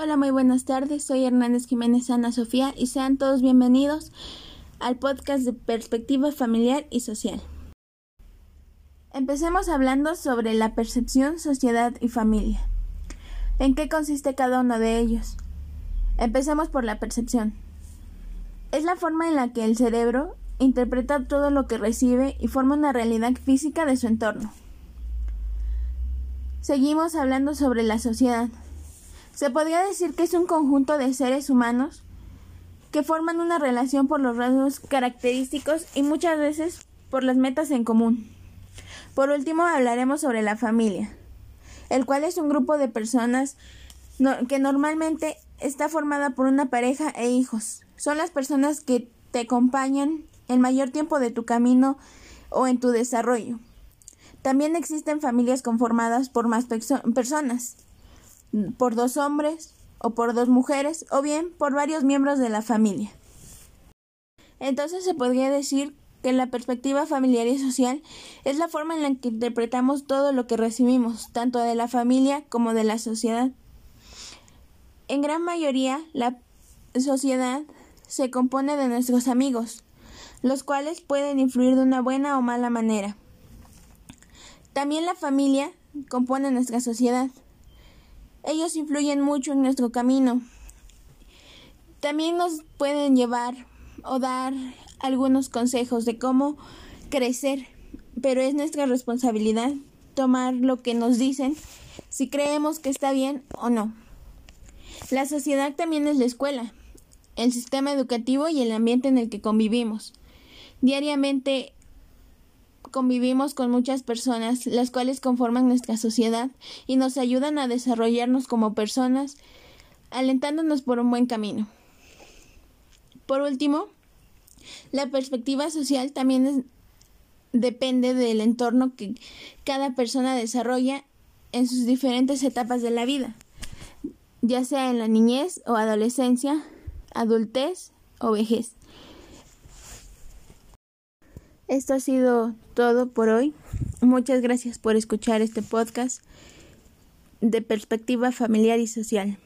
Hola, muy buenas tardes. Soy Hernández Jiménez Ana Sofía y sean todos bienvenidos al podcast de Perspectiva Familiar y Social. Empecemos hablando sobre la percepción, sociedad y familia. ¿En qué consiste cada uno de ellos? Empecemos por la percepción. Es la forma en la que el cerebro interpreta todo lo que recibe y forma una realidad física de su entorno. Seguimos hablando sobre la sociedad. Se podría decir que es un conjunto de seres humanos que forman una relación por los rasgos característicos y muchas veces por las metas en común. Por último, hablaremos sobre la familia, el cual es un grupo de personas que normalmente está formada por una pareja e hijos. Son las personas que te acompañan el mayor tiempo de tu camino o en tu desarrollo. También existen familias conformadas por más personas por dos hombres o por dos mujeres o bien por varios miembros de la familia. Entonces se podría decir que la perspectiva familiar y social es la forma en la que interpretamos todo lo que recibimos, tanto de la familia como de la sociedad. En gran mayoría, la sociedad se compone de nuestros amigos, los cuales pueden influir de una buena o mala manera. También la familia compone nuestra sociedad. Ellos influyen mucho en nuestro camino. También nos pueden llevar o dar algunos consejos de cómo crecer, pero es nuestra responsabilidad tomar lo que nos dicen si creemos que está bien o no. La sociedad también es la escuela, el sistema educativo y el ambiente en el que convivimos. Diariamente convivimos con muchas personas, las cuales conforman nuestra sociedad y nos ayudan a desarrollarnos como personas, alentándonos por un buen camino. Por último, la perspectiva social también depende del entorno que cada persona desarrolla en sus diferentes etapas de la vida, ya sea en la niñez o adolescencia, adultez o vejez. Esto ha sido todo por hoy. Muchas gracias por escuchar este podcast de perspectiva familiar y social.